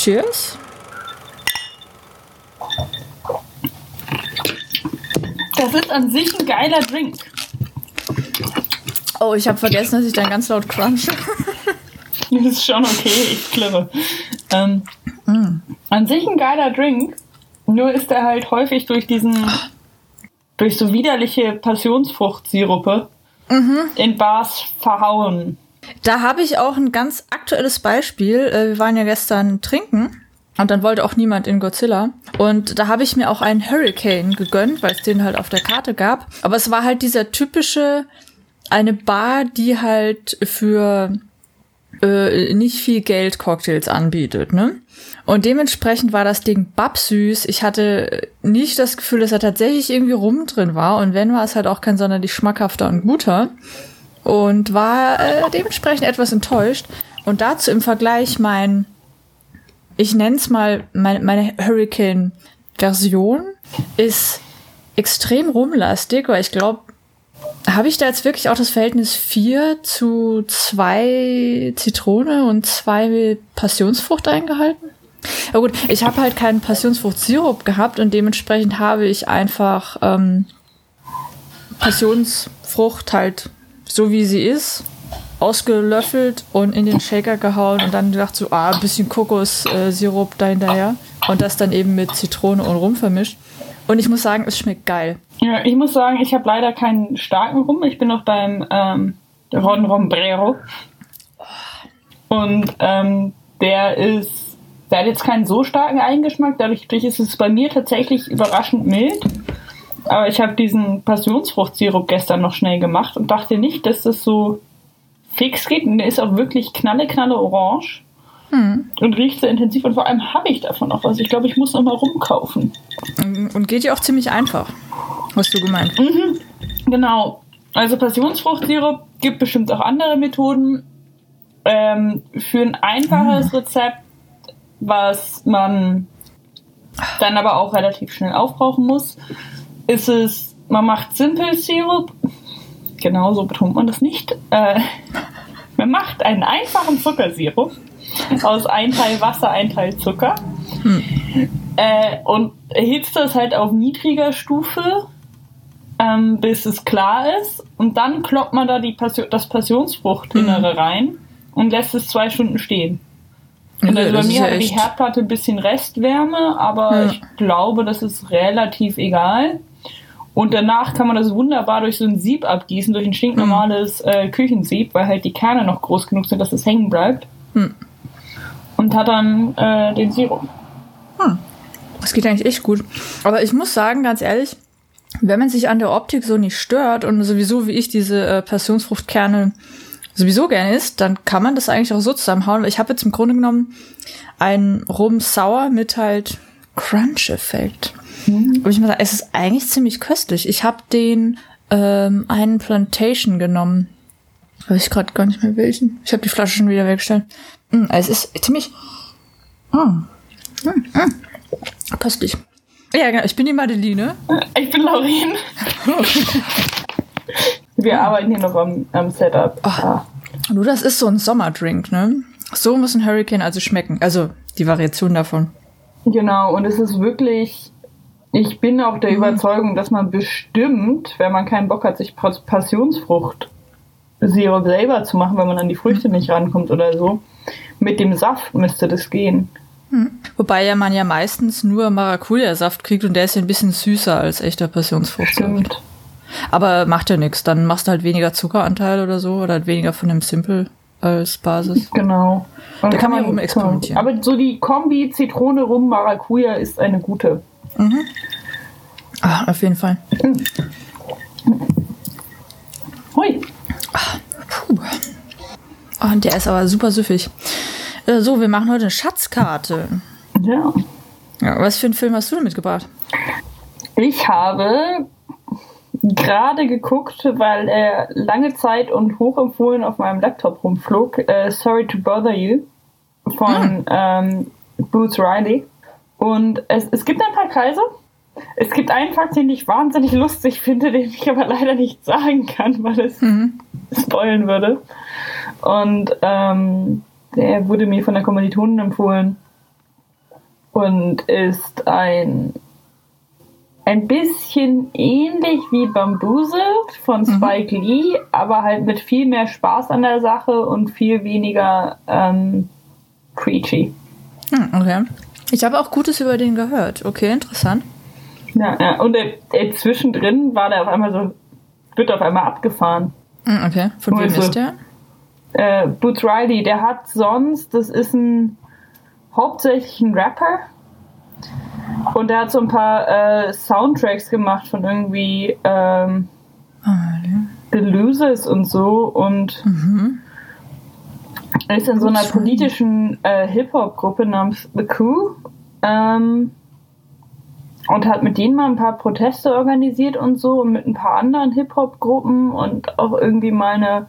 Cheers. Das ist an sich ein geiler Drink. Oh, ich habe vergessen, dass ich dann ganz laut crunche. Das ist schon okay, ich klirre. Ähm, mm. An sich ein geiler Drink, nur ist er halt häufig durch diesen, durch so widerliche Passionsfruchtsirupe mhm. in Bars verhauen. Da habe ich auch ein ganz aktuelles Beispiel. Äh, wir waren ja gestern trinken und dann wollte auch niemand in Godzilla. Und da habe ich mir auch einen Hurricane gegönnt, weil es den halt auf der Karte gab. Aber es war halt dieser typische, eine Bar, die halt für äh, nicht viel Geld Cocktails anbietet, ne? Und dementsprechend war das Ding babsüß. Ich hatte nicht das Gefühl, dass da tatsächlich irgendwie rum drin war. Und wenn, war es halt auch kein sonderlich schmackhafter und guter. Und war äh, dementsprechend etwas enttäuscht. Und dazu im Vergleich mein, ich nenne es mal, meine, meine Hurricane-Version ist extrem rumlastig, weil ich glaube, habe ich da jetzt wirklich auch das Verhältnis 4 zu 2 Zitrone und 2 Passionsfrucht eingehalten? Aber gut, ich habe halt keinen Passionsfrucht-Sirup gehabt und dementsprechend habe ich einfach ähm, Passionsfrucht halt so wie sie ist ausgelöffelt und in den Shaker gehauen und dann gedacht so, ah, ein bisschen Kokossirup da hinterher und das dann eben mit Zitrone und Rum vermischt. Und ich muss sagen, es schmeckt geil. Ja, ich muss sagen, ich habe leider keinen starken Rum. Ich bin noch beim ähm, Ron Rombrero. Und ähm, der ist, der hat jetzt keinen so starken Eingeschmack. Dadurch ist es bei mir tatsächlich überraschend mild. Aber ich habe diesen Passionsfruchtsirup gestern noch schnell gemacht und dachte nicht, dass das so fix geht. Und der ist auch wirklich knalle, knalle orange. Hm. Und riecht sehr intensiv und vor allem habe ich davon noch was. Ich glaube, ich muss noch mal rumkaufen. Und geht ja auch ziemlich einfach, hast du gemeint. Mhm. Genau. Also Passionsfruchtsirup gibt bestimmt auch andere Methoden. Ähm, für ein einfaches hm. Rezept, was man dann aber auch relativ schnell aufbrauchen muss, ist es, man macht Simple Sirup. Genauso betont man das nicht. Äh, man macht einen einfachen Zuckersirup aus ein Teil Wasser, ein Teil Zucker. Hm. Äh, und erhitzt das halt auf niedriger Stufe, ähm, bis es klar ist. Und dann kloppt man da die Passion, das Passionsfruchtinnere hm. rein und lässt es zwei Stunden stehen. Und also bei mir ja hat die Herdplatte ein bisschen Restwärme, aber ja. ich glaube, das ist relativ egal. Und danach kann man das wunderbar durch so ein Sieb abgießen, durch ein stinknormales hm. äh, Küchensieb, weil halt die Kerne noch groß genug sind, dass es hängen bleibt. Hm und hat dann äh, den Sirup. Hm. Das geht eigentlich echt gut. Aber ich muss sagen, ganz ehrlich, wenn man sich an der Optik so nicht stört und sowieso wie ich diese äh, Passionsfruchtkerne sowieso gerne isst, dann kann man das eigentlich auch so zusammenhauen. Ich habe jetzt im Grunde genommen einen Rum Sauer mit halt Crunch-Effekt. Mhm. Und ich muss sagen, es ist eigentlich ziemlich köstlich. Ich habe den ähm, einen Plantation genommen. Weiß ich gerade gar nicht mehr welchen. Ich habe die Flasche schon wieder weggestellt. Mm, es ist ziemlich mm, mm, mm, köstlich. Ja, genau. Ich bin die Madeline. Ich bin Laurin. Wir arbeiten hier noch am, am Setup. Oh. Ja. Du, das ist so ein Sommerdrink, ne? So muss ein Hurricane also schmecken. Also die Variation davon. Genau, und es ist wirklich. Ich bin auch der mhm. Überzeugung, dass man bestimmt, wenn man keinen Bock hat, sich Passionsfrucht Sirup selber zu machen, wenn man an die Früchte mhm. nicht rankommt oder so, mit dem Saft müsste das gehen. Hm. Wobei ja man ja meistens nur Maracuja-Saft kriegt und der ist ja ein bisschen süßer als echter Passionsfruchtsaft. Aber macht ja nichts. Dann machst du halt weniger Zuckeranteil oder so oder halt weniger von dem Simple als Basis. Genau. Und da kann man rum experimentieren. Aber so die Kombi Zitrone rum Maracuja ist eine gute. Mhm. Ah, auf jeden Fall. Mhm. Hui. Ach, puh. Oh, und der ist aber super süffig. Äh, so, wir machen heute eine Schatzkarte. Ja. ja. Was für einen Film hast du denn mitgebracht? Ich habe gerade geguckt, weil er lange Zeit und hochempfohlen auf meinem Laptop rumflog. Äh, Sorry to Bother You von ah. ähm, Bruce Riley. Und es, es gibt ein paar Kreise. Es gibt einen Fakt, den ich wahnsinnig lustig finde, den ich aber leider nicht sagen kann, weil es mhm. spoilen würde. Und ähm, der wurde mir von der Kommilitonin empfohlen. und ist ein ein bisschen ähnlich wie Bamboozled von Spike mhm. Lee, aber halt mit viel mehr Spaß an der Sache und viel weniger ähm, preachy. Hm, okay. Ich habe auch Gutes über den gehört. Okay, interessant. Ja, ja. und der, der zwischendrin war der auf einmal so, wird auf einmal abgefahren. Hm, okay, von wem ist der? Äh, Boots Riley, der hat sonst, das ist ein hauptsächlich ein Rapper. Und der hat so ein paar äh, Soundtracks gemacht von irgendwie ähm, oh, The Losers und so und mhm. Ist in so einer politischen äh, Hip-Hop-Gruppe namens The Coup ähm, und hat mit denen mal ein paar Proteste organisiert und so und mit ein paar anderen Hip-Hop-Gruppen und auch irgendwie mal eine,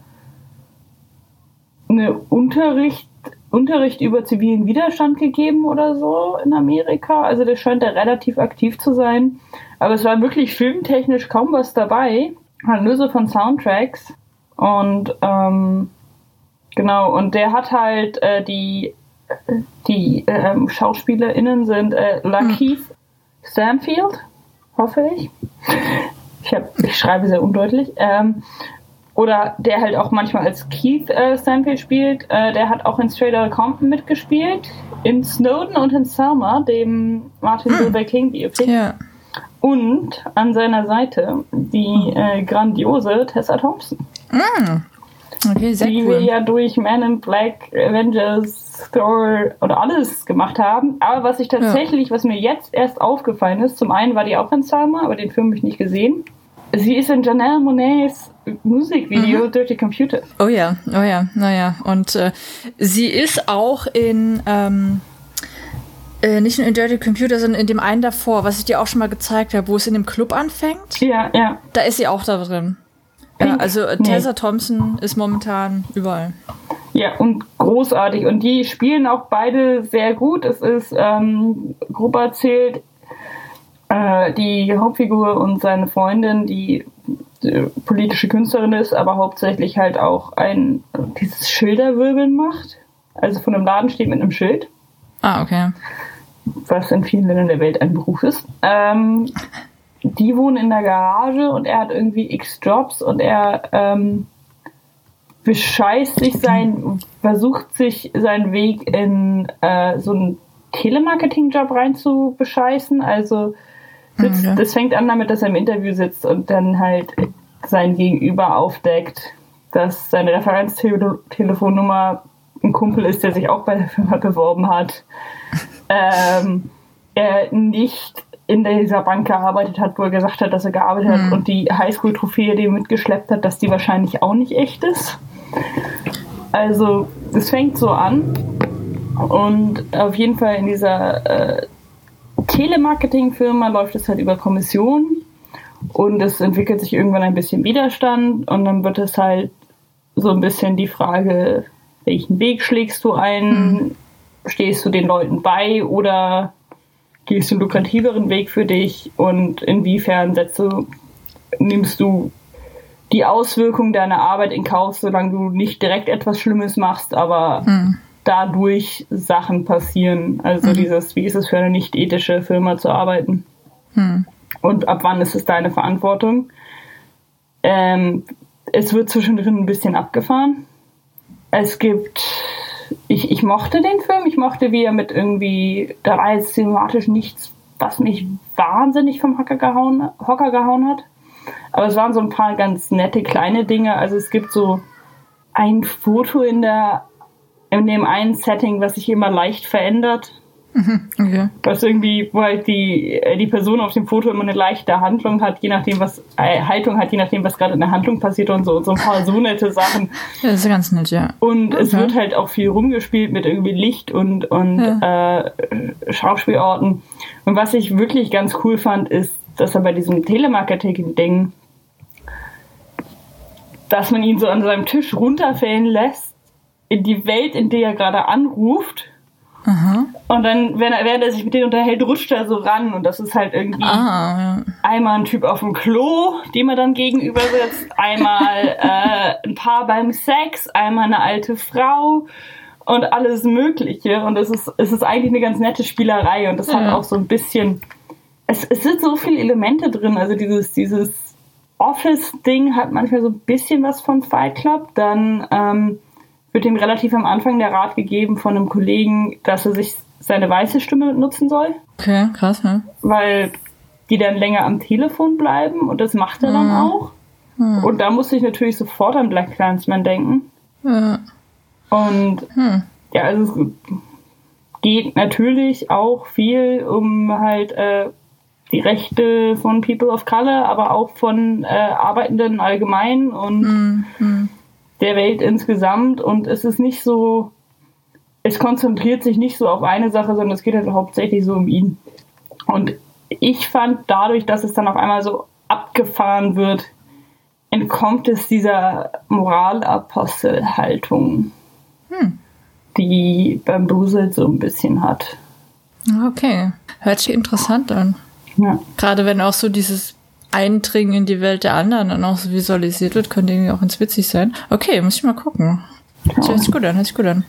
eine Unterricht, Unterricht über zivilen Widerstand gegeben oder so in Amerika. Also der scheint da relativ aktiv zu sein. Aber es war wirklich filmtechnisch kaum was dabei. Halt nur so von Soundtracks. Und ähm, genau, und der hat halt äh, die die ähm, SchauspielerInnen sind äh, Lakeith hm. Stanfield, hoffe ich. Ich, hab, ich schreibe sehr undeutlich. Ähm, oder der halt auch manchmal als Keith äh, Stanfield spielt. Äh, der hat auch in Straight Outta Compton mitgespielt, in Snowden und in Selma, dem Martin hm. Luther King Biopic. Ja. Und an seiner Seite die äh, grandiose Tessa Thompson. Mm. Okay, sehr die cool. wir ja durch Man in Black, Avengers, Thor oder alles gemacht haben. Aber was ich tatsächlich, ja. was mir jetzt erst aufgefallen ist, zum einen war die auch in Salma, aber den Film habe ich nicht gesehen. Sie ist in Janelle Monets Musikvideo mhm. Dirty Computer. Oh ja, oh ja, naja. Und äh, sie ist auch in, ähm, äh, nicht nur in Dirty Computer, sondern in dem einen davor, was ich dir auch schon mal gezeigt habe, wo es in dem Club anfängt. Ja, ja. Da ist sie auch da drin. Ja, also nee. Tessa Thompson ist momentan überall. Ja, und großartig. Und die spielen auch beide sehr gut. Es ist, ähm, grob erzählt, äh, die Hauptfigur und seine Freundin, die, die politische Künstlerin ist, aber hauptsächlich halt auch ein dieses Schilderwirbeln macht. Also von einem Laden steht mit einem Schild. Ah, okay. Was in vielen Ländern der Welt ein Beruf ist. Ähm, die wohnen in der Garage und er hat irgendwie x Jobs und er ähm, bescheißt sich sein, versucht sich seinen Weg in äh, so einen Telemarketing-Job rein zu bescheißen. Also sitzt, mhm. das fängt an damit, dass er im Interview sitzt und dann halt sein Gegenüber aufdeckt, dass seine Referenztelefonnummer ein Kumpel ist, der sich auch bei der Firma beworben hat. Ähm, er nicht in dieser Bank gearbeitet hat, wo er gesagt hat, dass er gearbeitet mhm. hat und die Highschool-Trophäe, die er mitgeschleppt hat, dass die wahrscheinlich auch nicht echt ist. Also, es fängt so an und auf jeden Fall in dieser äh, Telemarketing-Firma läuft es halt über Kommission und es entwickelt sich irgendwann ein bisschen Widerstand und dann wird es halt so ein bisschen die Frage, welchen Weg schlägst du ein? Mhm. Stehst du den Leuten bei oder gehst du einen lukrativeren Weg für dich und inwiefern setzt du, nimmst du die Auswirkungen deiner Arbeit in Kauf, solange du nicht direkt etwas Schlimmes machst, aber mhm. dadurch Sachen passieren. Also mhm. dieses, wie ist es für eine nicht ethische Firma zu arbeiten? Mhm. Und ab wann ist es deine Verantwortung? Ähm, es wird zwischendrin ein bisschen abgefahren. Es gibt ich, ich mochte den Film, ich mochte, wie er mit irgendwie, da war jetzt thematisch nichts, was mich wahnsinnig vom Hocker gehauen, Hocker gehauen hat. Aber es waren so ein paar ganz nette kleine Dinge. Also es gibt so ein Foto in der, in dem einen Setting, was sich immer leicht verändert. Mhm, okay. Was irgendwie, wo halt die, äh, die Person auf dem Foto immer eine leichte Handlung hat, je nachdem, was, äh, Haltung hat, je nachdem, was gerade in der Handlung passiert und so, und so ein paar so nette Sachen. Ja, das ist ganz nett, ja. Und okay. es wird halt auch viel rumgespielt mit irgendwie Licht und, und ja. äh, Schauspielorten. Und was ich wirklich ganz cool fand, ist, dass er bei diesem Telemarketing-Ding, dass man ihn so an seinem Tisch runterfällen lässt, in die Welt, in der er gerade anruft Aha. Und dann, wenn er, während er sich mit denen unterhält, rutscht er so ran. Und das ist halt irgendwie ah, ja. einmal ein Typ auf dem Klo, dem er dann gegenüber sitzt, einmal äh, ein Paar beim Sex, einmal eine alte Frau und alles Mögliche. Und es ist, es ist eigentlich eine ganz nette Spielerei und es ja. hat auch so ein bisschen, es, es sind so viele Elemente drin. Also dieses, dieses Office-Ding hat manchmal so ein bisschen was von Fight Club. Dann ähm, wird ihm relativ am Anfang der Rat gegeben von einem Kollegen, dass er sich seine weiße Stimme nutzen soll. Okay, krass, ne? Weil die dann länger am Telefon bleiben und das macht er mhm. dann auch. Mhm. Und da musste ich natürlich sofort an Black Clansman denken. Mhm. Und hm. ja, also es geht natürlich auch viel um halt äh, die Rechte von People of Color, aber auch von äh, Arbeitenden allgemein und mhm. Der Welt insgesamt. Und es ist nicht so, es konzentriert sich nicht so auf eine Sache, sondern es geht halt hauptsächlich so um ihn. Und ich fand dadurch, dass es dann auf einmal so abgefahren wird, entkommt es dieser Moralapostelhaltung, hm. die Bamboozled so ein bisschen hat. Okay, hört sich interessant an. Ja. Gerade wenn auch so dieses Eindringen in die Welt der anderen dann auch so visualisiert wird, könnte irgendwie auch ganz witzig sein. Okay, muss ich mal gucken. Hört sich gut an, hört sich gut an.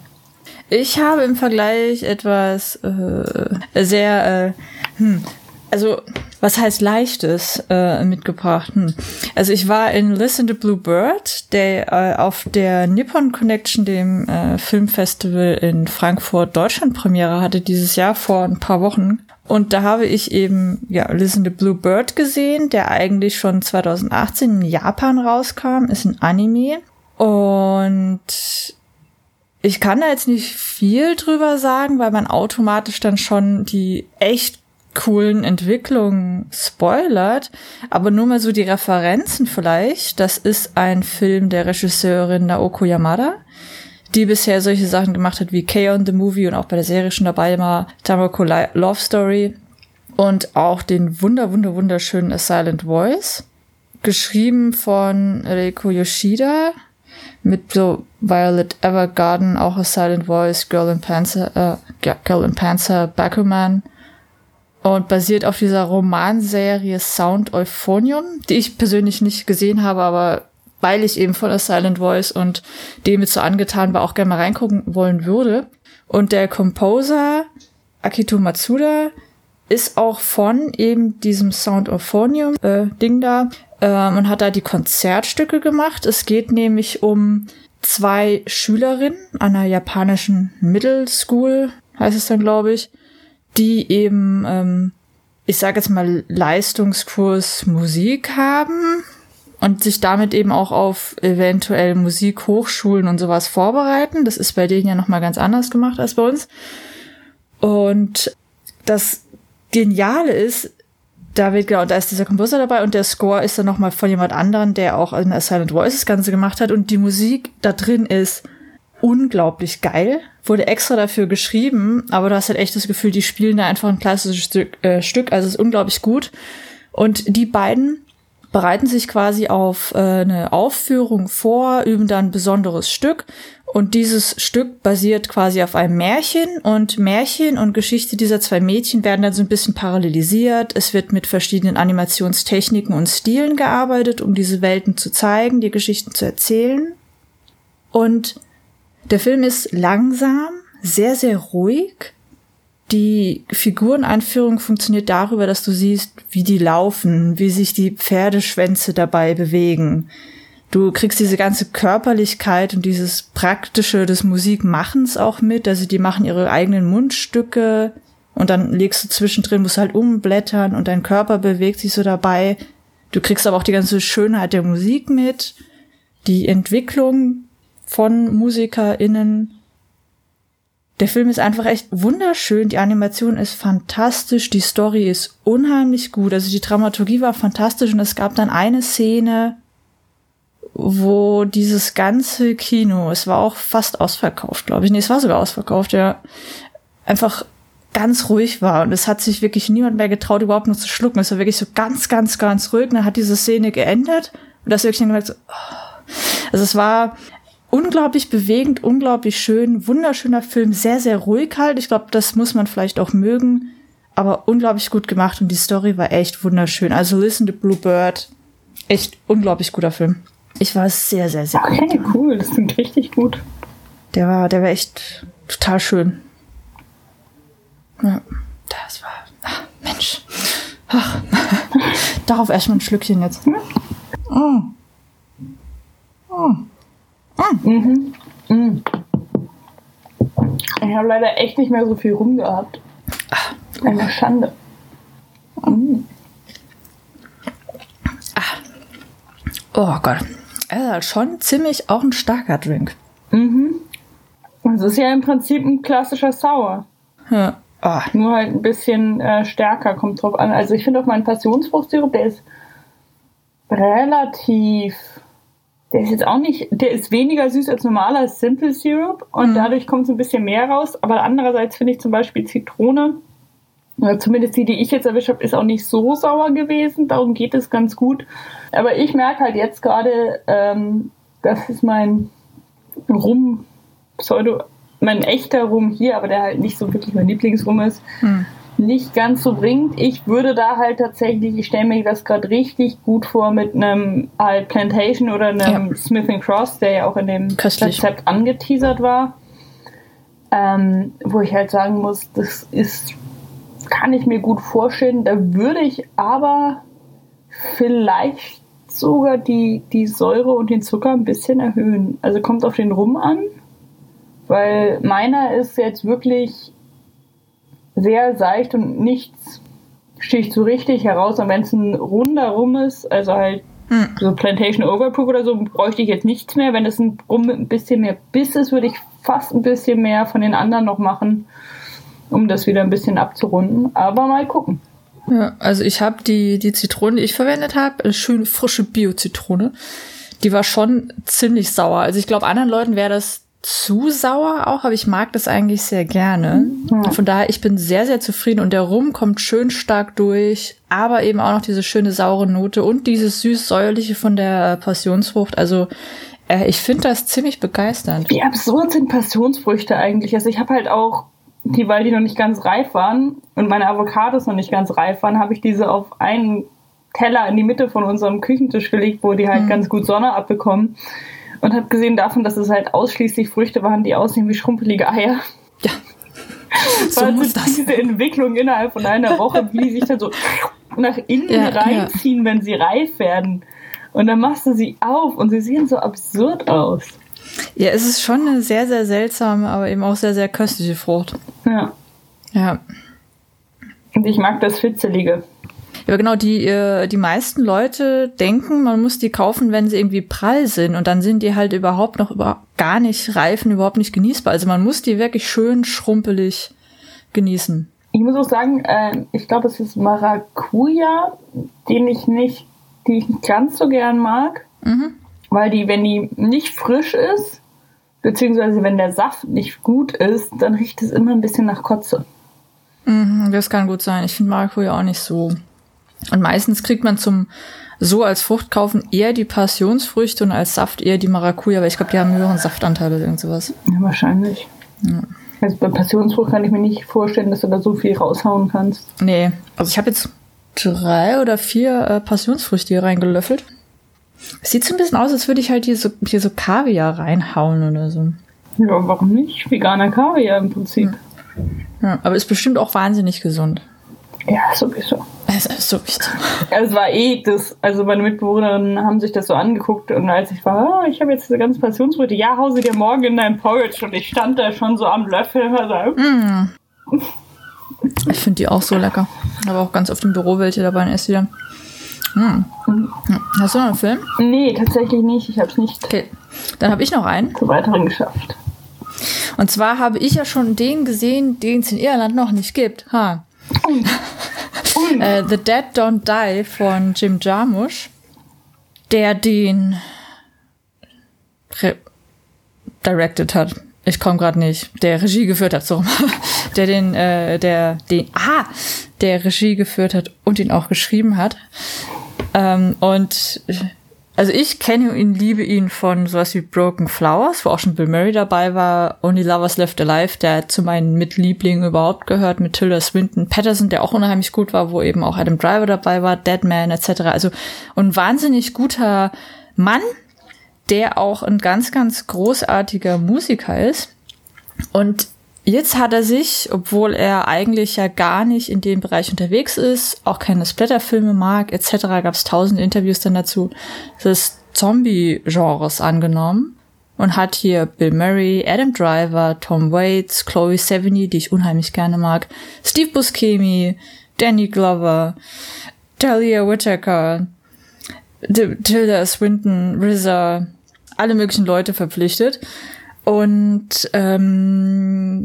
Ich habe im Vergleich etwas äh, sehr, äh, hm, also was heißt leichtes äh, mitgebracht? Hm. Also ich war in Listen to Blue Bird, der äh, auf der Nippon Connection, dem äh, Filmfestival in Frankfurt Deutschland Premiere hatte dieses Jahr vor ein paar Wochen. Und da habe ich eben, ja, Listen to Blue Bird gesehen, der eigentlich schon 2018 in Japan rauskam, ist ein Anime. Und ich kann da jetzt nicht viel drüber sagen, weil man automatisch dann schon die echt coolen Entwicklungen spoilert, aber nur mal so die Referenzen vielleicht. Das ist ein Film der Regisseurin Naoko Yamada die bisher solche Sachen gemacht hat wie K-On! The Movie und auch bei der Serie schon dabei war, Tamako Love Story und auch den wunder, wunder, wunderschönen A Silent Voice, geschrieben von Reiko Yoshida mit so Violet Evergarden, auch A Silent Voice, Girl in Panzer, äh, ja, Girl in Panzer, Bakuman und basiert auf dieser Romanserie Sound Euphonium, die ich persönlich nicht gesehen habe, aber weil ich eben von A Silent Voice und dem jetzt so angetan war, auch gerne mal reingucken wollen würde. Und der Composer Akito Matsuda ist auch von eben diesem Sound Euphonium äh, Ding da ähm, und hat da die Konzertstücke gemacht. Es geht nämlich um zwei Schülerinnen einer japanischen Middle School, heißt es dann, glaube ich, die eben, ähm, ich sage jetzt mal, Leistungskurs Musik haben und sich damit eben auch auf eventuell Musikhochschulen und sowas vorbereiten. Das ist bei denen ja nochmal ganz anders gemacht als bei uns. Und das Geniale ist, da wird genau, da ist dieser Komposer dabei und der Score ist dann nochmal von jemand anderen, der auch in Silent Voice das Ganze gemacht hat und die Musik da drin ist unglaublich geil, wurde extra dafür geschrieben, aber du hast halt echt das Gefühl, die spielen da einfach ein klassisches Stück, äh, Stück also ist unglaublich gut. Und die beiden bereiten sich quasi auf äh, eine Aufführung vor, üben dann ein besonderes Stück und dieses Stück basiert quasi auf einem Märchen und Märchen und Geschichte dieser zwei Mädchen werden dann so ein bisschen parallelisiert. Es wird mit verschiedenen Animationstechniken und Stilen gearbeitet, um diese Welten zu zeigen, die Geschichten zu erzählen. Und der Film ist langsam, sehr, sehr ruhig, die Figureneinführung funktioniert darüber, dass du siehst, wie die laufen, wie sich die Pferdeschwänze dabei bewegen. Du kriegst diese ganze Körperlichkeit und dieses Praktische des Musikmachens auch mit. Also die machen ihre eigenen Mundstücke und dann legst du zwischendrin, musst halt umblättern und dein Körper bewegt sich so dabei. Du kriegst aber auch die ganze Schönheit der Musik mit, die Entwicklung von MusikerInnen der Film ist einfach echt wunderschön, die Animation ist fantastisch, die Story ist unheimlich gut, also die Dramaturgie war fantastisch und es gab dann eine Szene, wo dieses ganze Kino, es war auch fast ausverkauft, glaube ich. Nee, es war sogar ausverkauft, ja. Einfach ganz ruhig war und es hat sich wirklich niemand mehr getraut, überhaupt nur zu schlucken. Es war wirklich so ganz, ganz, ganz ruhig. Und dann hat diese Szene geendet und das wirklich gemerkt so, oh. also es war unglaublich bewegend, unglaublich schön, wunderschöner Film, sehr, sehr ruhig halt. Ich glaube, das muss man vielleicht auch mögen, aber unglaublich gut gemacht und die Story war echt wunderschön. Also Listen to Bluebird, echt unglaublich guter Film. Ich war sehr, sehr, sehr Okay, gut. cool, das klingt richtig gut. Der war, der war echt total schön. Ja, das war, ach, Mensch. Ach, darauf erstmal ein Schlückchen jetzt. Mm. Mm. Mm. Mhm. Ich habe leider echt nicht mehr so viel rumgehabt. Ach, Eine Schande. Ach. Oh Gott. Also schon ziemlich auch ein starker Drink. Mhm. Das ist ja im Prinzip ein klassischer Sour. Ja. Oh. Nur halt ein bisschen äh, stärker, kommt drauf an. Also ich finde auch mein Passionsfruchtsirup, der ist relativ, der ist jetzt auch nicht, der ist weniger süß als normaler Simple Syrup und mhm. dadurch kommt es ein bisschen mehr raus. Aber andererseits finde ich zum Beispiel Zitrone, oder zumindest die, die ich jetzt erwischt habe, ist auch nicht so sauer gewesen. Darum geht es ganz gut. Aber ich merke halt jetzt gerade, ähm, das ist mein Rum, Pseudo mein echter Rum hier, aber der halt nicht so wirklich mein Lieblingsrum ist, hm. Nicht ganz so bringt. Ich würde da halt tatsächlich, ich stelle mir das gerade richtig gut vor mit einem halt Plantation oder einem ja. Smith Cross, der ja auch in dem Köstlich. Rezept angeteasert war. Ähm, wo ich halt sagen muss, das ist, kann ich mir gut vorstellen. Da würde ich aber vielleicht sogar die, die Säure und den Zucker ein bisschen erhöhen. Also kommt auf den Rum an. Weil meiner ist jetzt wirklich sehr seicht und nichts sticht so richtig heraus. Und wenn es ein runder Rum ist, also halt hm. so Plantation Overproof oder so, bräuchte ich jetzt nichts mehr. Wenn es ein Rum mit ein bisschen mehr Biss ist, würde ich fast ein bisschen mehr von den anderen noch machen, um das wieder ein bisschen abzurunden. Aber mal gucken. Ja, also ich habe die, die Zitrone, die ich verwendet habe, eine schöne frische Bio-Zitrone. Die war schon ziemlich sauer. Also ich glaube, anderen Leuten wäre das zu sauer auch, aber ich mag das eigentlich sehr gerne. Ja. Von daher, ich bin sehr, sehr zufrieden und der Rum kommt schön stark durch, aber eben auch noch diese schöne saure Note und dieses süß-säuerliche von der Passionsfrucht. Also äh, ich finde das ziemlich begeisternd. Wie absurd sind Passionsfrüchte eigentlich? Also ich habe halt auch die, weil die noch nicht ganz reif waren und meine Avocados noch nicht ganz reif waren, habe ich diese auf einen Teller in die Mitte von unserem Küchentisch gelegt, wo die halt mhm. ganz gut Sonne abbekommen und habe gesehen davon, dass es halt ausschließlich Früchte waren, die aussehen wie schrumpelige Eier. Ja. so also muss das. diese Entwicklung innerhalb von einer Woche, wie die sich dann so nach innen ja, reinziehen, ja. wenn sie reif werden. Und dann machst du sie auf und sie sehen so absurd aus. Ja, es ist schon eine sehr, sehr seltsame, aber eben auch sehr, sehr köstliche Frucht. Ja. Ja. Und ich mag das Fitzelige. Ja, genau, die, äh, die meisten Leute denken, man muss die kaufen, wenn sie irgendwie prall sind und dann sind die halt überhaupt noch über, gar nicht reifen, überhaupt nicht genießbar. Also man muss die wirklich schön schrumpelig genießen. Ich muss auch sagen, äh, ich glaube, es ist Maracuja, den ich nicht, die ich nicht ganz so gern mag, mhm. weil die, wenn die nicht frisch ist, beziehungsweise wenn der Saft nicht gut ist, dann riecht es immer ein bisschen nach Kotze. Mhm, das kann gut sein. Ich finde Maracuja auch nicht so und meistens kriegt man zum so als Frucht kaufen eher die Passionsfrüchte und als Saft eher die Maracuja, weil ich glaube, die haben höheren Saftanteile oder irgend sowas. Ja, wahrscheinlich. Ja. Also bei Passionsfrucht kann ich mir nicht vorstellen, dass du da so viel raushauen kannst. Nee, also ich habe jetzt drei oder vier äh, Passionsfrüchte hier reingelöffelt. Sieht so ein bisschen aus, als würde ich halt hier so, hier so Kaviar reinhauen oder so. Ja, warum nicht? Veganer Kaviar im Prinzip. Ja. ja aber ist bestimmt auch wahnsinnig gesund. Ja, sowieso. Es ist so wichtig. Es war eh das, also meine Mitbewohnerinnen haben sich das so angeguckt und als ich war, oh, ich habe jetzt diese ganze Passionsfrucht, ja, hause dir morgen in dein Porridge und ich stand da schon so am Löffel und so. Mm. Ich finde die auch so lecker. Aber auch ganz oft im Büro welche dabei und esse die dann. Mm. Hast du noch einen Film? Nee, tatsächlich nicht. Ich habe es nicht. Okay. Dann habe ich noch einen. Zu weiteren geschafft. Und zwar habe ich ja schon den gesehen, den es in Irland noch nicht gibt. Ha äh, The Dead Don't Die von Jim Jarmusch, der den directed hat. Ich komme gerade nicht. Der Regie geführt hat, so. der den, äh, der, den, ah, der Regie geführt hat und ihn auch geschrieben hat. Ähm, und also ich kenne ihn, liebe ihn von sowas wie Broken Flowers, wo auch schon Bill Murray dabei war, Only Lovers Left Alive, der zu meinen Mitlieblingen überhaupt gehört, mit Tilda Swinton Patterson, der auch unheimlich gut war, wo eben auch Adam Driver dabei war, Deadman etc. Also und wahnsinnig guter Mann, der auch ein ganz, ganz großartiger Musiker ist. Und jetzt hat er sich, obwohl er eigentlich ja gar nicht in dem Bereich unterwegs ist, auch keine Splatterfilme mag, etc., gab es tausend Interviews dann dazu, des Zombie-Genres angenommen und hat hier Bill Murray, Adam Driver, Tom Waits, Chloe Sevigny, die ich unheimlich gerne mag, Steve Buscemi, Danny Glover, Talia Whittaker, Tilda Swinton, RZA, alle möglichen Leute verpflichtet. Und ähm,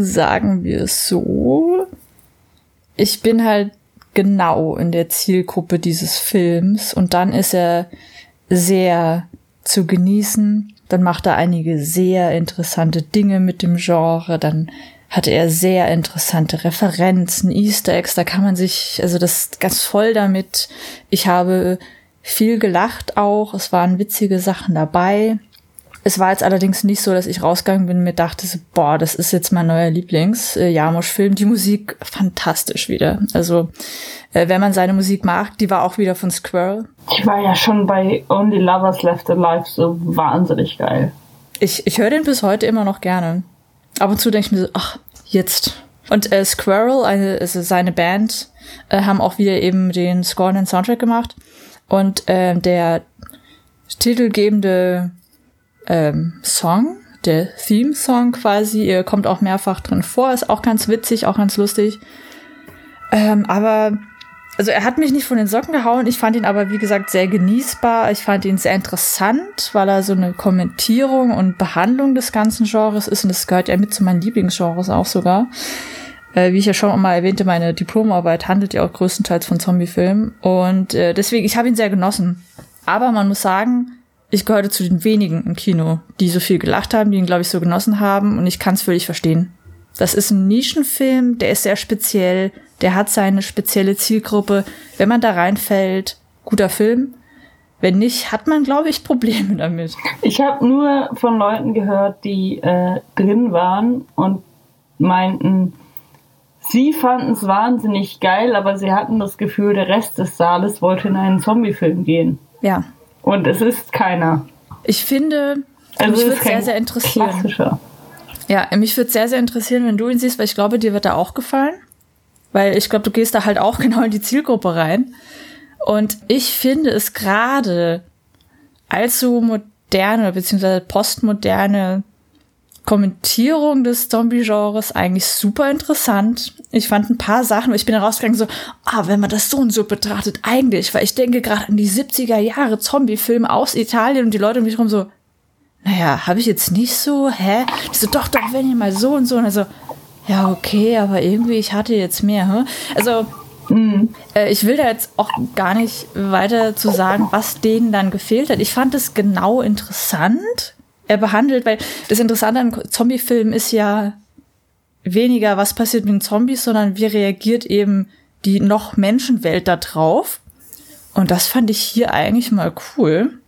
sagen wir es so, ich bin halt genau in der Zielgruppe dieses Films und dann ist er sehr zu genießen. Dann macht er einige sehr interessante Dinge mit dem Genre. Dann hatte er sehr interessante Referenzen, Easter Eggs. Da kann man sich, also das ganz voll damit. Ich habe viel gelacht auch. Es waren witzige Sachen dabei. Es war jetzt allerdings nicht so, dass ich rausgegangen bin und mir dachte, so, boah, das ist jetzt mein neuer Lieblings-Jamosch-Film. Die Musik fantastisch wieder. Also, äh, wenn man seine Musik mag, die war auch wieder von Squirrel. Ich war ja schon bei Only Lovers Left Alive so wahnsinnig geil. Ich, ich höre den bis heute immer noch gerne. Ab und zu denke ich mir so, ach, jetzt. Und äh, Squirrel, eine, also seine Band, äh, haben auch wieder eben den Score und den Soundtrack gemacht. Und äh, der titelgebende ähm, Song, der Theme-Song quasi, äh, kommt auch mehrfach drin vor, ist auch ganz witzig, auch ganz lustig. Ähm, aber, also er hat mich nicht von den Socken gehauen, ich fand ihn aber, wie gesagt, sehr genießbar. Ich fand ihn sehr interessant, weil er so eine Kommentierung und Behandlung des ganzen Genres ist und das gehört ja mit zu meinen Lieblingsgenres auch sogar. Äh, wie ich ja schon mal erwähnte, meine Diplomarbeit handelt ja auch größtenteils von Zombiefilmen und äh, deswegen, ich habe ihn sehr genossen. Aber man muss sagen, ich gehörte zu den wenigen im Kino, die so viel gelacht haben, die ihn, glaube ich, so genossen haben und ich kann es völlig verstehen. Das ist ein Nischenfilm, der ist sehr speziell, der hat seine spezielle Zielgruppe. Wenn man da reinfällt, guter Film. Wenn nicht, hat man, glaube ich, Probleme damit. Ich habe nur von Leuten gehört, die äh, drin waren und meinten, sie fanden es wahnsinnig geil, aber sie hatten das Gefühl, der Rest des Saales wollte in einen Zombiefilm gehen. Ja, und es ist keiner. Ich finde, also mich würde sehr, sehr interessieren. Klassischer. Ja, mich würde sehr, sehr interessieren, wenn du ihn siehst, weil ich glaube, dir wird er auch gefallen. Weil ich glaube, du gehst da halt auch genau in die Zielgruppe rein. Und ich finde es gerade allzu moderne bzw. postmoderne Kommentierung des Zombie-Genres eigentlich super interessant. Ich fand ein paar Sachen, ich bin rausgegangen so, ah, wenn man das so und so betrachtet, eigentlich, weil ich denke gerade an die 70er Jahre Zombie-Filme aus Italien und die Leute um mich rum so, naja, habe ich jetzt nicht so, hä? Ich so, doch, doch, wenn ihr mal so und so. Und also, ja, okay, aber irgendwie, ich hatte jetzt mehr, hä? Also, mhm. äh, ich will da jetzt auch gar nicht weiter zu sagen, was denen dann gefehlt hat. Ich fand es genau interessant er behandelt, weil das Interessante an Zombie-Filmen ist ja weniger, was passiert mit den Zombies, sondern wie reagiert eben die noch Menschenwelt da drauf. Und das fand ich hier eigentlich mal cool,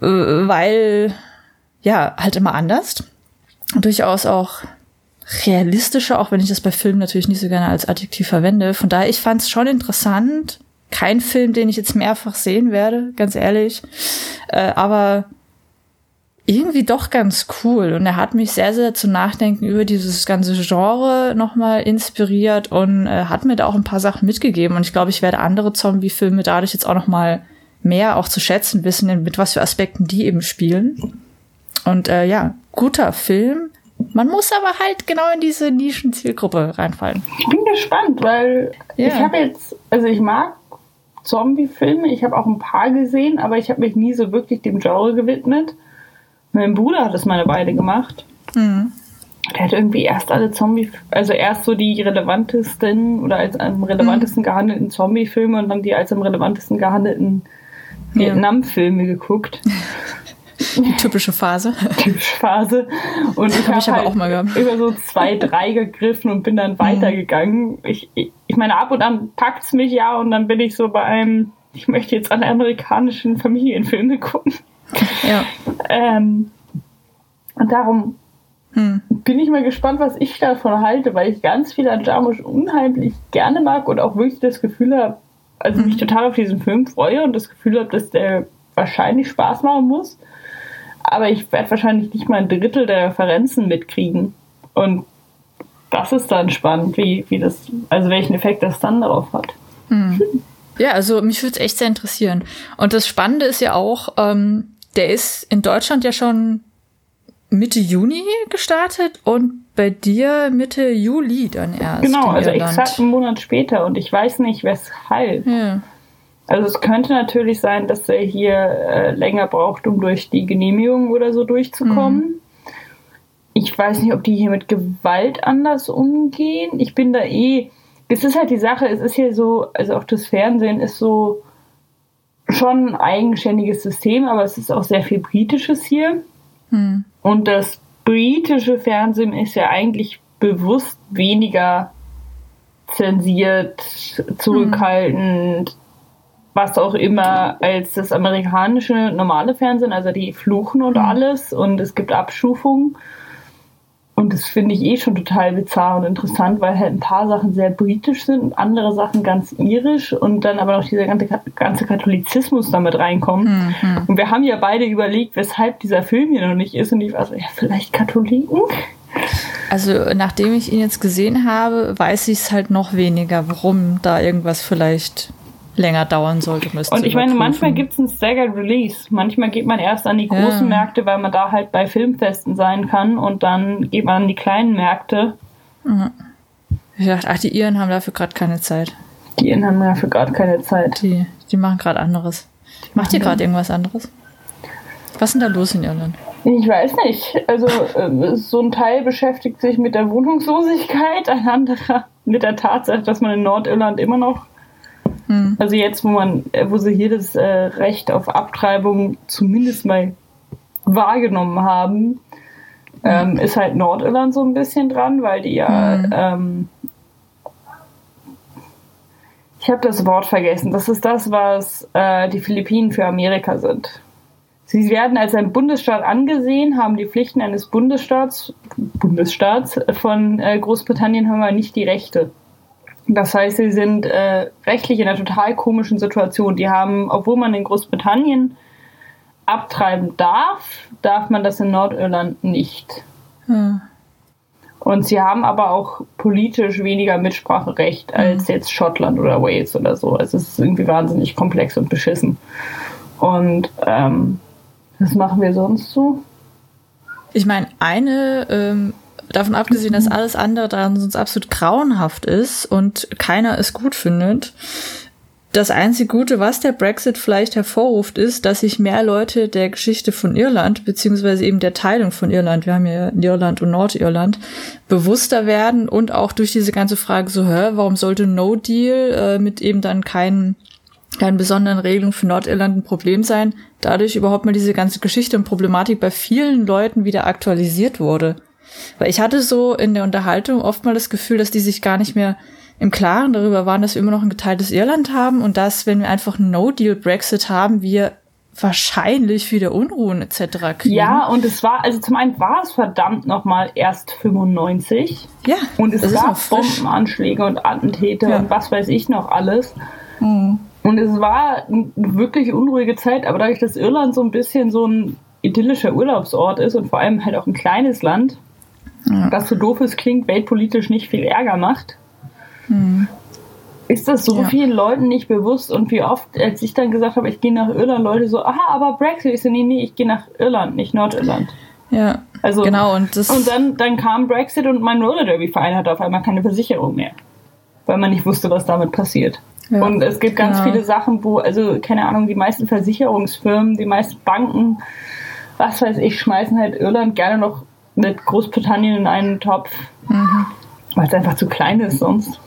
äh, weil, ja, halt immer anders. Und durchaus auch realistischer, auch wenn ich das bei Filmen natürlich nicht so gerne als Adjektiv verwende. Von daher, ich fand es schon interessant. Kein Film, den ich jetzt mehrfach sehen werde, ganz ehrlich. Äh, aber irgendwie doch ganz cool. Und er hat mich sehr, sehr zu Nachdenken über dieses ganze Genre nochmal inspiriert und äh, hat mir da auch ein paar Sachen mitgegeben. Und ich glaube, ich werde andere Zombie-Filme dadurch jetzt auch nochmal mehr auch zu schätzen wissen, mit was für Aspekten die eben spielen. Und äh, ja, guter Film. Man muss aber halt genau in diese Nischen-Zielgruppe reinfallen. Ich bin gespannt, weil ja. ich habe jetzt, also ich mag Zombie-Filme, ich habe auch ein paar gesehen, aber ich habe mich nie so wirklich dem Genre gewidmet. Mein Bruder hat es mal eine Weile gemacht. Mhm. Der hat irgendwie erst alle Zombie, also erst so die relevantesten oder als am relevantesten mhm. gehandelten Zombie-Filme und dann die als am relevantesten gehandelten Vietnam-Filme geguckt. Die typische Phase. Typische Phase. Und ich habe hab halt auch mal gehabt. über so zwei, drei gegriffen und bin dann mhm. weitergegangen. Ich, ich, ich meine, ab und an packt es mich ja und dann bin ich so bei einem, ich möchte jetzt alle amerikanischen Familienfilme gucken. Ja. Ähm, und darum hm. bin ich mal gespannt, was ich davon halte, weil ich ganz viel an Jarmusch unheimlich gerne mag und auch wirklich das Gefühl habe, also hm. mich total auf diesen Film freue und das Gefühl habe, dass der wahrscheinlich Spaß machen muss. Aber ich werde wahrscheinlich nicht mal ein Drittel der Referenzen mitkriegen. Und das ist dann spannend, wie, wie das, also welchen Effekt das dann darauf hat. Hm. Ja, also mich würde es echt sehr interessieren. Und das Spannende ist ja auch, ähm, der ist in Deutschland ja schon Mitte Juni gestartet und bei dir Mitte Juli dann erst. Genau, also exakt einen Monat später und ich weiß nicht weshalb. Ja. Also es könnte natürlich sein, dass er hier äh, länger braucht, um durch die Genehmigung oder so durchzukommen. Mhm. Ich weiß nicht, ob die hier mit Gewalt anders umgehen. Ich bin da eh. Es ist halt die Sache, es ist hier so, also auch das Fernsehen ist so schon ein eigenständiges System, aber es ist auch sehr viel Britisches hier. Mhm. Und das britische Fernsehen ist ja eigentlich bewusst weniger zensiert, zurückhaltend, mhm. was auch immer, als das amerikanische normale Fernsehen. Also die fluchen und mhm. alles und es gibt Abstufungen. Und das finde ich eh schon total bizarr und interessant, weil halt ein paar Sachen sehr britisch sind und andere Sachen ganz irisch und dann aber noch dieser ganze, ganze Katholizismus damit reinkommt. Mhm. Und wir haben ja beide überlegt, weshalb dieser Film hier noch nicht ist. Und ich war so, ja, vielleicht Katholiken? Also, nachdem ich ihn jetzt gesehen habe, weiß ich es halt noch weniger, warum da irgendwas vielleicht länger dauern sollte. Und ich meine, manchmal gibt es ein Staggered Release. Manchmal geht man erst an die großen ja. Märkte, weil man da halt bei Filmfesten sein kann und dann geht man an die kleinen Märkte. Ich dachte, ach, die Iren haben dafür gerade keine Zeit. Die Iren haben dafür gerade keine Zeit. Die, die machen gerade anderes. Macht ihr gerade irgendwas anderes? Was ist denn da los in Irland? Ich weiß nicht. Also äh, so ein Teil beschäftigt sich mit der Wohnungslosigkeit, ein anderer mit der Tatsache, dass man in Nordirland immer noch hm. Also jetzt, wo man, äh, wo sie hier das äh, Recht auf Abtreibung zumindest mal wahrgenommen haben, ähm, ist halt Nordirland so ein bisschen dran, weil die ja, mhm. ähm, ich habe das Wort vergessen. Das ist das, was äh, die Philippinen für Amerika sind. Sie werden als ein Bundesstaat angesehen, haben die Pflichten eines Bundesstaats, Bundesstaats von äh, Großbritannien, haben aber nicht die Rechte. Das heißt, sie sind äh, rechtlich in einer total komischen Situation. Die haben, obwohl man in Großbritannien abtreiben darf, darf man das in Nordirland nicht. Hm. Und sie haben aber auch politisch weniger Mitspracherecht als hm. jetzt Schottland oder Wales oder so. Also es ist irgendwie wahnsinnig komplex und beschissen. Und ähm, was machen wir sonst so? Ich meine, eine ähm, davon abgesehen, dass alles andere daran sonst absolut grauenhaft ist und keiner es gut findet. Das einzige Gute, was der Brexit vielleicht hervorruft, ist, dass sich mehr Leute der Geschichte von Irland, beziehungsweise eben der Teilung von Irland, wir haben ja Irland und Nordirland, bewusster werden und auch durch diese ganze Frage so, hä, warum sollte No Deal äh, mit eben dann keinen keinen besonderen Regelungen für Nordirland ein Problem sein, dadurch überhaupt mal diese ganze Geschichte und Problematik bei vielen Leuten wieder aktualisiert wurde. Weil ich hatte so in der Unterhaltung oft mal das Gefühl, dass die sich gar nicht mehr im Klaren darüber waren, dass wir immer noch ein geteiltes Irland haben und dass, wenn wir einfach einen No-Deal-Brexit haben, wir wahrscheinlich wieder Unruhen etc. kriegen. Ja, und es war, also zum einen war es verdammt nochmal erst 95. Ja. Und es gab Bombenanschläge und Attentäter ja. und was weiß ich noch alles. Mhm. Und es war eine wirklich unruhige Zeit, aber dadurch, dass Irland so ein bisschen so ein idyllischer Urlaubsort ist und vor allem halt auch ein kleines Land, ja. das so doof es klingt, weltpolitisch nicht viel Ärger macht. Mhm. Ist das so ja. vielen Leuten nicht bewusst und wie oft, als ich dann gesagt habe, ich gehe nach Irland, Leute so, aha, aber Brexit, ich so, nee, nee, ich gehe nach Irland, nicht Nordirland. Ja, also, genau. Und, das und dann, dann kam Brexit und mein Roller Derby Verein hatte auf einmal keine Versicherung mehr, weil man nicht wusste, was damit passiert. Ja, und es gibt ganz genau. viele Sachen, wo, also keine Ahnung, die meisten Versicherungsfirmen, die meisten Banken, was weiß ich, schmeißen halt Irland gerne noch mit Großbritannien in einen Topf, mhm. weil es einfach zu klein ist sonst.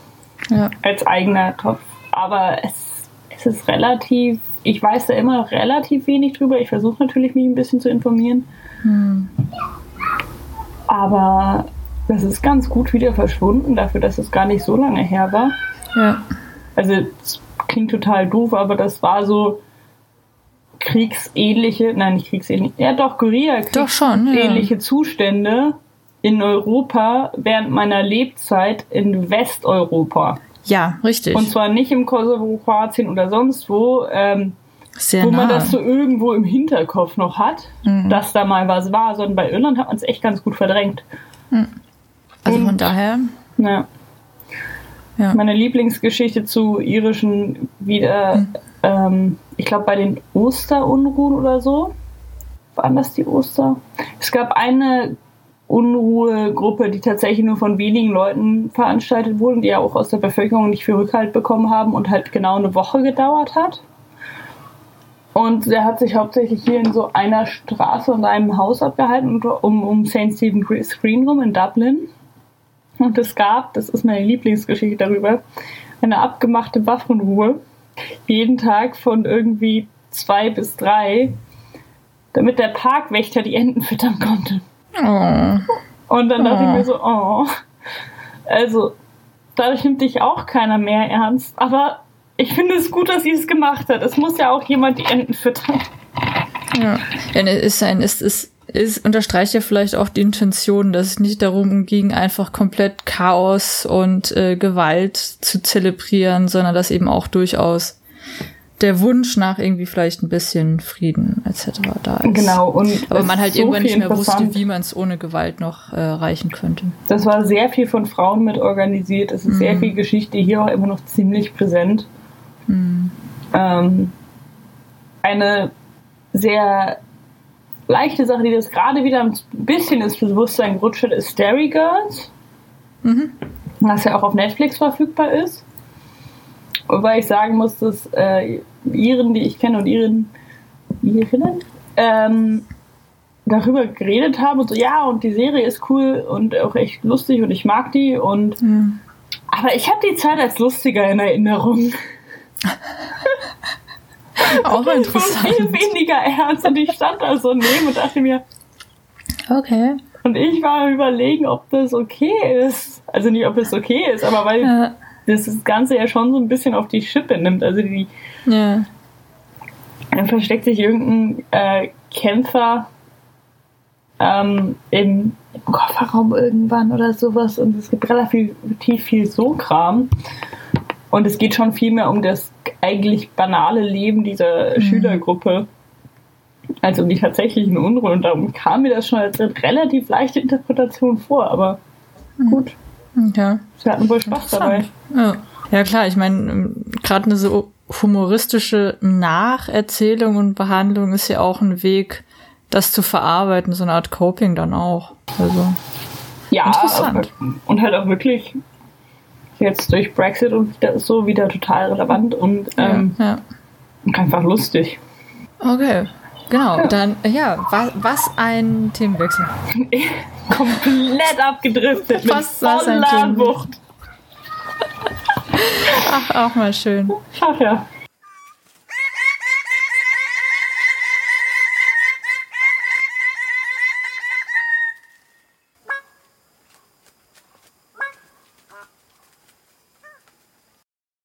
Ja. Als eigener Topf. Aber es, es ist relativ, ich weiß da immer noch relativ wenig drüber. Ich versuche natürlich, mich ein bisschen zu informieren. Mhm. Aber das ist ganz gut wieder verschwunden, dafür, dass es gar nicht so lange her war. Ja. Also, es klingt total doof, aber das war so kriegsähnliche, nein, nicht kriegsähnliche, ja doch, Guerilla doch schon, ja. ähnliche Zustände in Europa während meiner Lebzeit in Westeuropa. Ja, richtig. Und zwar nicht im Kosovo, Kroatien oder sonst wo. Ähm, Sehr wo man nah. das so irgendwo im Hinterkopf noch hat, Mhm. dass da mal was war, sondern bei Irland hat man es echt ganz gut verdrängt. also und- von daher, Ja. ja. Meine Lieblingsgeschichte zu irischen wieder, Hm. ähm, ich glaube bei den Osterunruhen oder so. Waren das die Oster? Es gab eine Unruhegruppe, die tatsächlich nur von wenigen Leuten veranstaltet wurde, die ja auch aus der Bevölkerung nicht viel Rückhalt bekommen haben und halt genau eine Woche gedauert hat. Und der hat sich hauptsächlich hier in so einer Straße und einem Haus abgehalten, um, um St. Stephen Green rum in Dublin. Und es gab, das ist meine Lieblingsgeschichte darüber, eine abgemachte Waffenruhe. Jeden Tag von irgendwie zwei bis drei, damit der Parkwächter die Enten füttern konnte. Oh. Und dann dachte ich mir so, oh. Also, dadurch nimmt dich auch keiner mehr ernst. Aber ich finde es gut, dass sie es gemacht hat. Es muss ja auch jemand die Enten füttern. Ja, ja ne, ist ein, ist, ist, ist, unterstreicht ja vielleicht auch die Intention, dass es nicht darum ging, einfach komplett Chaos und äh, Gewalt zu zelebrieren, sondern dass eben auch durchaus der Wunsch nach irgendwie vielleicht ein bisschen Frieden etc. da ist. Genau. Und Aber man halt so irgendwann nicht mehr wusste, wie man es ohne Gewalt noch äh, erreichen könnte. Das war sehr viel von Frauen mit organisiert. Es ist sehr viel Geschichte hier auch immer noch ziemlich präsent. Ähm, eine sehr leichte Sache, die das gerade wieder ein bisschen ins Bewusstsein gerutscht hat, ist Dairy Girls. Was ja auch auf Netflix verfügbar ist. Wobei ich sagen muss, dass äh, Iren, die ich kenne und Iren, Irinnen, ähm, darüber geredet haben und so, ja, und die Serie ist cool und auch echt lustig und ich mag die und aber ich habe die Zeit als lustiger in Erinnerung. Auch Viel interessant. weniger ernst und ich stand da so neben und dachte mir, Okay. und ich war überlegen, ob das okay ist. Also nicht, ob es okay ist, aber weil Ja. das Ganze ja schon so ein bisschen auf die Schippe nimmt. Also die, ja. dann versteckt sich irgendein äh, Kämpfer ähm, im, im Kofferraum irgendwann oder sowas und es gibt relativ viel so Kram. Und es geht schon viel mehr um das eigentlich banale Leben dieser Schülergruppe als um die tatsächlichen Unruhen. Und darum kam mir das schon als relativ leichte Interpretation vor. Aber gut, Ja. sie hatten wohl Spaß dabei. Ja. ja, klar, ich meine, gerade eine so humoristische Nacherzählung und Behandlung ist ja auch ein Weg, das zu verarbeiten, so eine Art Coping dann auch. Also, Ja, Interessant. aber- und halt auch wirklich jetzt durch Brexit und so wieder total relevant und ähm, ja. einfach lustig. Okay, genau. Ja. Dann, ja, was, was ein Themenwechsel. Komplett abgedriftet Was- mit voller. Wucht. Ach, auch mal schön. Ach ja.